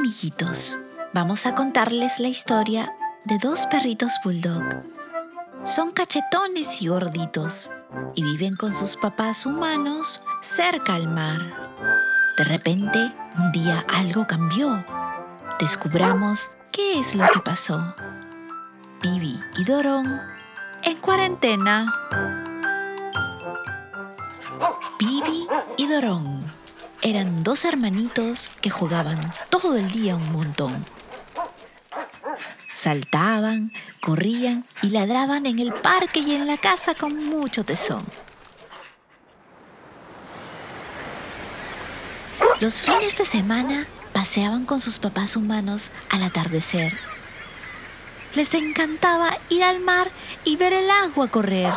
amiguitos, vamos a contarles la historia de dos perritos bulldog. Son cachetones y gorditos y viven con sus papás humanos cerca al mar. De repente, un día algo cambió. Descubramos qué es lo que pasó. Bibi y Dorón en cuarentena. Bibi y Dorón eran dos hermanitos que jugaban todo el día un montón. Saltaban, corrían y ladraban en el parque y en la casa con mucho tesón. Los fines de semana paseaban con sus papás humanos al atardecer. Les encantaba ir al mar y ver el agua correr.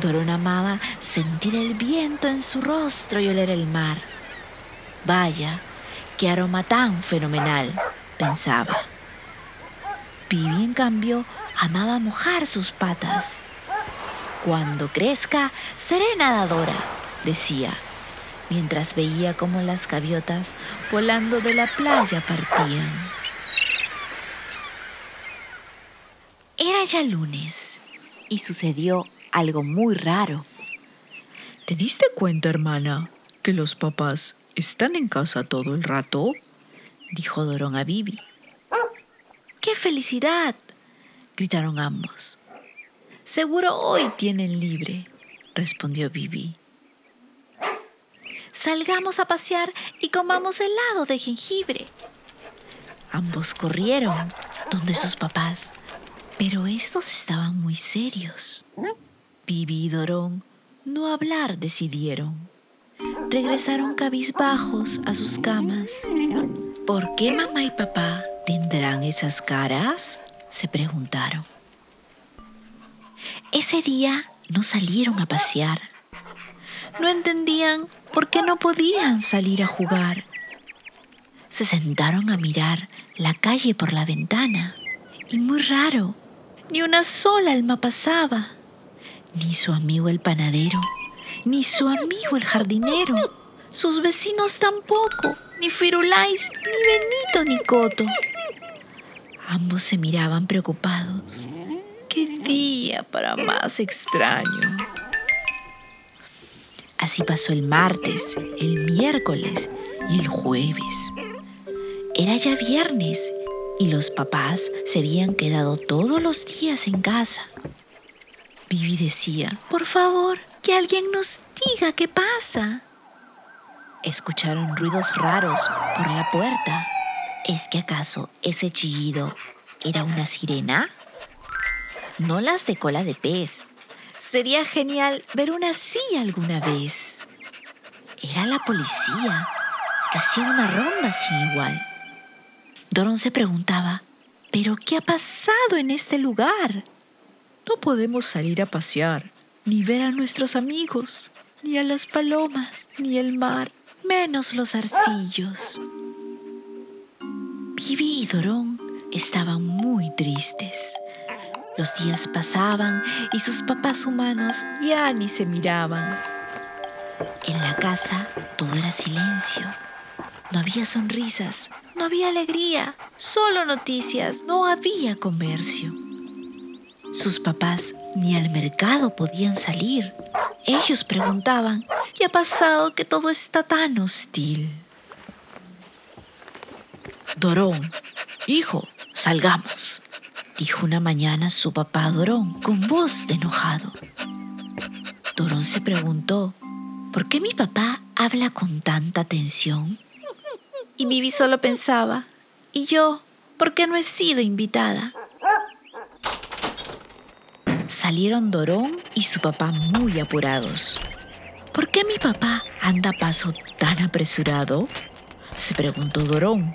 Dorón amaba sentir el viento en su rostro y oler el mar. Vaya, qué aroma tan fenomenal, pensaba. Vivi, en cambio, amaba mojar sus patas. Cuando crezca, seré nadadora, decía, mientras veía cómo las gaviotas volando de la playa partían. Era ya lunes y sucedió algo muy raro. ¿Te diste cuenta, hermana, que los papás están en casa todo el rato? dijo Dorón a Bibi. ¡Qué felicidad! gritaron ambos. Seguro hoy tienen libre, respondió Bibi. Salgamos a pasear y comamos helado de jengibre. Ambos corrieron donde sus papás, pero estos estaban muy serios. Bibi y Dorón no hablar decidieron. Regresaron cabizbajos a sus camas. ¿Por qué mamá y papá tendrán esas caras? se preguntaron. Ese día no salieron a pasear. No entendían por qué no podían salir a jugar. Se sentaron a mirar la calle por la ventana y muy raro, ni una sola alma pasaba ni su amigo el panadero, ni su amigo el jardinero, sus vecinos tampoco, ni Firulais, ni Benito, ni Coto. Ambos se miraban preocupados. ¡Qué día para más extraño! Así pasó el martes, el miércoles y el jueves. Era ya viernes y los papás se habían quedado todos los días en casa. Vivi decía, por favor, que alguien nos diga qué pasa. Escucharon ruidos raros por la puerta. ¿Es que acaso ese chillido era una sirena? No las de cola de pez. Sería genial ver una así alguna vez. Era la policía, que hacía una ronda sin igual. Dorón se preguntaba, ¿pero qué ha pasado en este lugar? No podemos salir a pasear, ni ver a nuestros amigos, ni a las palomas, ni el mar, menos los arcillos. Vivi y Dorón estaban muy tristes. Los días pasaban y sus papás humanos ya ni se miraban. En la casa todo era silencio. No había sonrisas, no había alegría, solo noticias, no había comercio. Sus papás ni al mercado podían salir. Ellos preguntaban, ¿qué ha pasado que todo está tan hostil? Dorón, hijo, salgamos, dijo una mañana su papá Dorón con voz de enojado. Dorón se preguntó, ¿por qué mi papá habla con tanta tensión? Y Vivi solo pensaba, ¿y yo? ¿Por qué no he sido invitada? Salieron Dorón y su papá muy apurados. ¿Por qué mi papá anda a paso tan apresurado? se preguntó Dorón,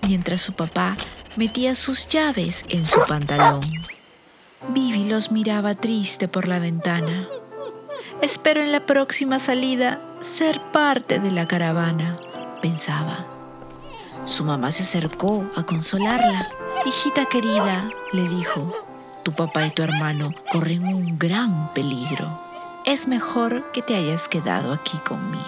mientras su papá metía sus llaves en su pantalón. Vivi los miraba triste por la ventana. Espero en la próxima salida ser parte de la caravana, pensaba. Su mamá se acercó a consolarla. Hijita querida, le dijo, tu papá y tu hermano corren un gran peligro. Es mejor que te hayas quedado aquí conmigo.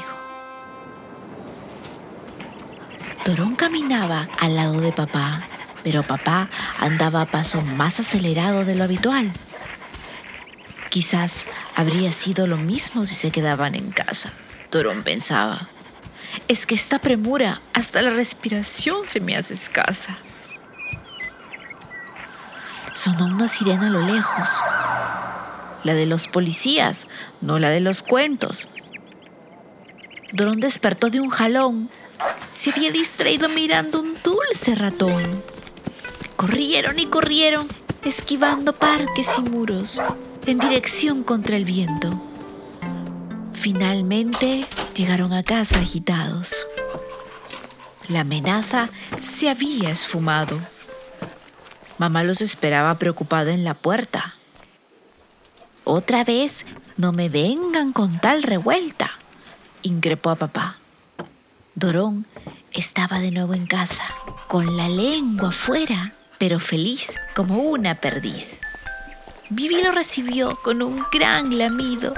Dorón caminaba al lado de papá, pero papá andaba a paso más acelerado de lo habitual. Quizás habría sido lo mismo si se quedaban en casa, Dorón pensaba. Es que esta premura, hasta la respiración se me hace escasa. Sonó una sirena a lo lejos. La de los policías, no la de los cuentos. Dorón despertó de un jalón. Se había distraído mirando un dulce ratón. Corrieron y corrieron, esquivando parques y muros, en dirección contra el viento. Finalmente llegaron a casa agitados. La amenaza se había esfumado. Mamá los esperaba preocupada en la puerta. Otra vez, no me vengan con tal revuelta, increpó a papá. Dorón estaba de nuevo en casa, con la lengua fuera, pero feliz como una perdiz. Vivi lo recibió con un gran lamido.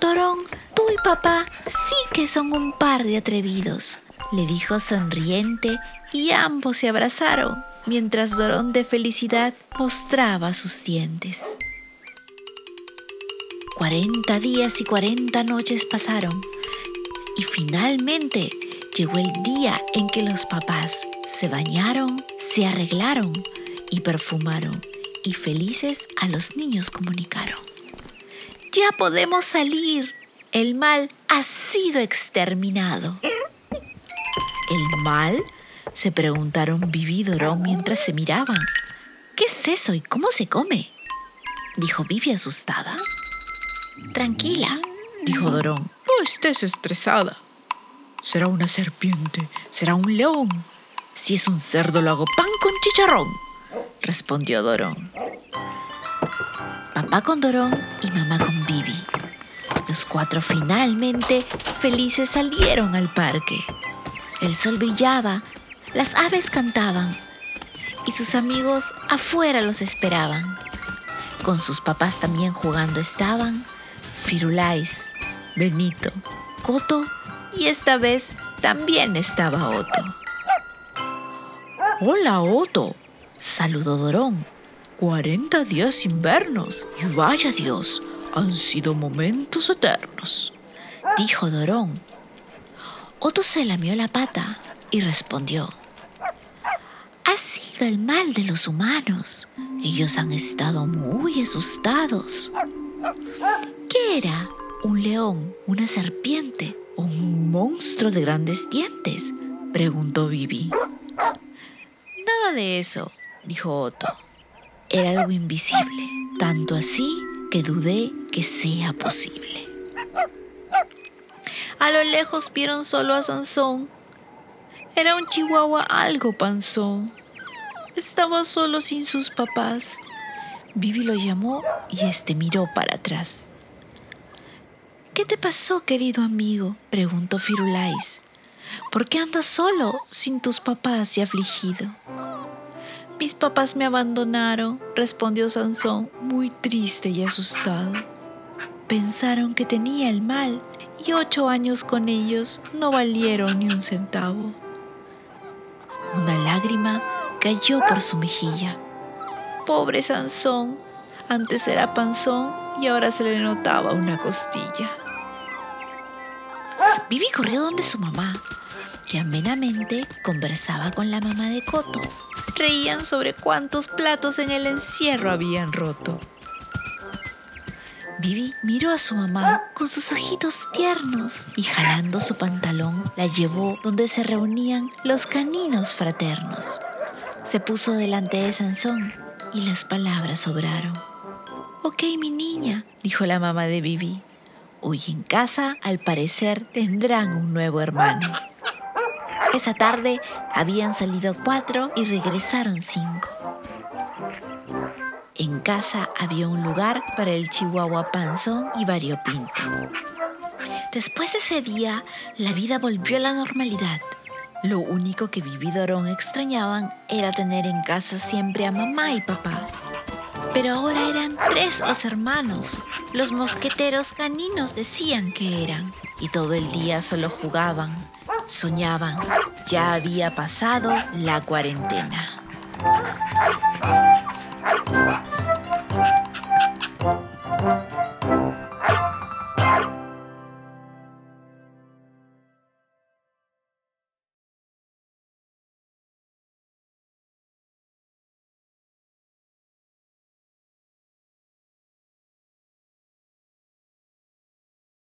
Dorón, tú y papá sí que son un par de atrevidos, le dijo sonriente y ambos se abrazaron mientras Dorón de felicidad mostraba sus dientes. Cuarenta días y cuarenta noches pasaron y finalmente llegó el día en que los papás se bañaron, se arreglaron y perfumaron y felices a los niños comunicaron. Ya podemos salir. El mal ha sido exterminado. ¿El mal? Se preguntaron Vivi y Dorón mientras se miraban. ¿Qué es eso y cómo se come? Dijo Vivi asustada. Tranquila, dijo Dorón. No estés estresada. Será una serpiente, será un león. Si es un cerdo lo hago pan con chicharrón, respondió Dorón. Papá con Dorón y mamá con Vivi. Los cuatro finalmente felices salieron al parque. El sol brillaba, las aves cantaban y sus amigos afuera los esperaban. Con sus papás también jugando estaban Firulais, Benito, Coto y esta vez también estaba Otto. Hola Otto, saludó Dorón. Cuarenta días sin vernos. Y vaya Dios, han sido momentos eternos, dijo Dorón. Otto se lamió la pata y respondió. Sido el mal de los humanos. Ellos han estado muy asustados. ¿Qué era? ¿Un león? ¿Una serpiente? ¿O un monstruo de grandes dientes? Preguntó Vivi. Nada de eso, dijo Otto. Era algo invisible, tanto así que dudé que sea posible. A lo lejos vieron solo a Sansón. Era un chihuahua algo panzón. Estaba solo sin sus papás. Vivi lo llamó y este miró para atrás. ¿Qué te pasó, querido amigo? preguntó Firulais. ¿Por qué andas solo, sin tus papás y afligido? Mis papás me abandonaron, respondió Sansón, muy triste y asustado. Pensaron que tenía el mal y ocho años con ellos no valieron ni un centavo. Una lágrima cayó por su mejilla. Pobre Sansón, antes era panzón y ahora se le notaba una costilla. Vivi corrió donde su mamá, que amenamente conversaba con la mamá de Coto. Reían sobre cuántos platos en el encierro habían roto. Vivi miró a su mamá con sus ojitos tiernos y jalando su pantalón la llevó donde se reunían los caninos fraternos. Se puso delante de Sansón y las palabras sobraron. Ok, mi niña, dijo la mamá de Vivi. Hoy en casa, al parecer, tendrán un nuevo hermano. Esa tarde habían salido cuatro y regresaron cinco. En casa había un lugar para el chihuahua panzón y variopinto. Después de ese día, la vida volvió a la normalidad. Lo único que Vivi Dorón extrañaban era tener en casa siempre a mamá y papá. Pero ahora eran tres los hermanos. Los mosqueteros caninos decían que eran. Y todo el día solo jugaban. Soñaban, ya había pasado la cuarentena.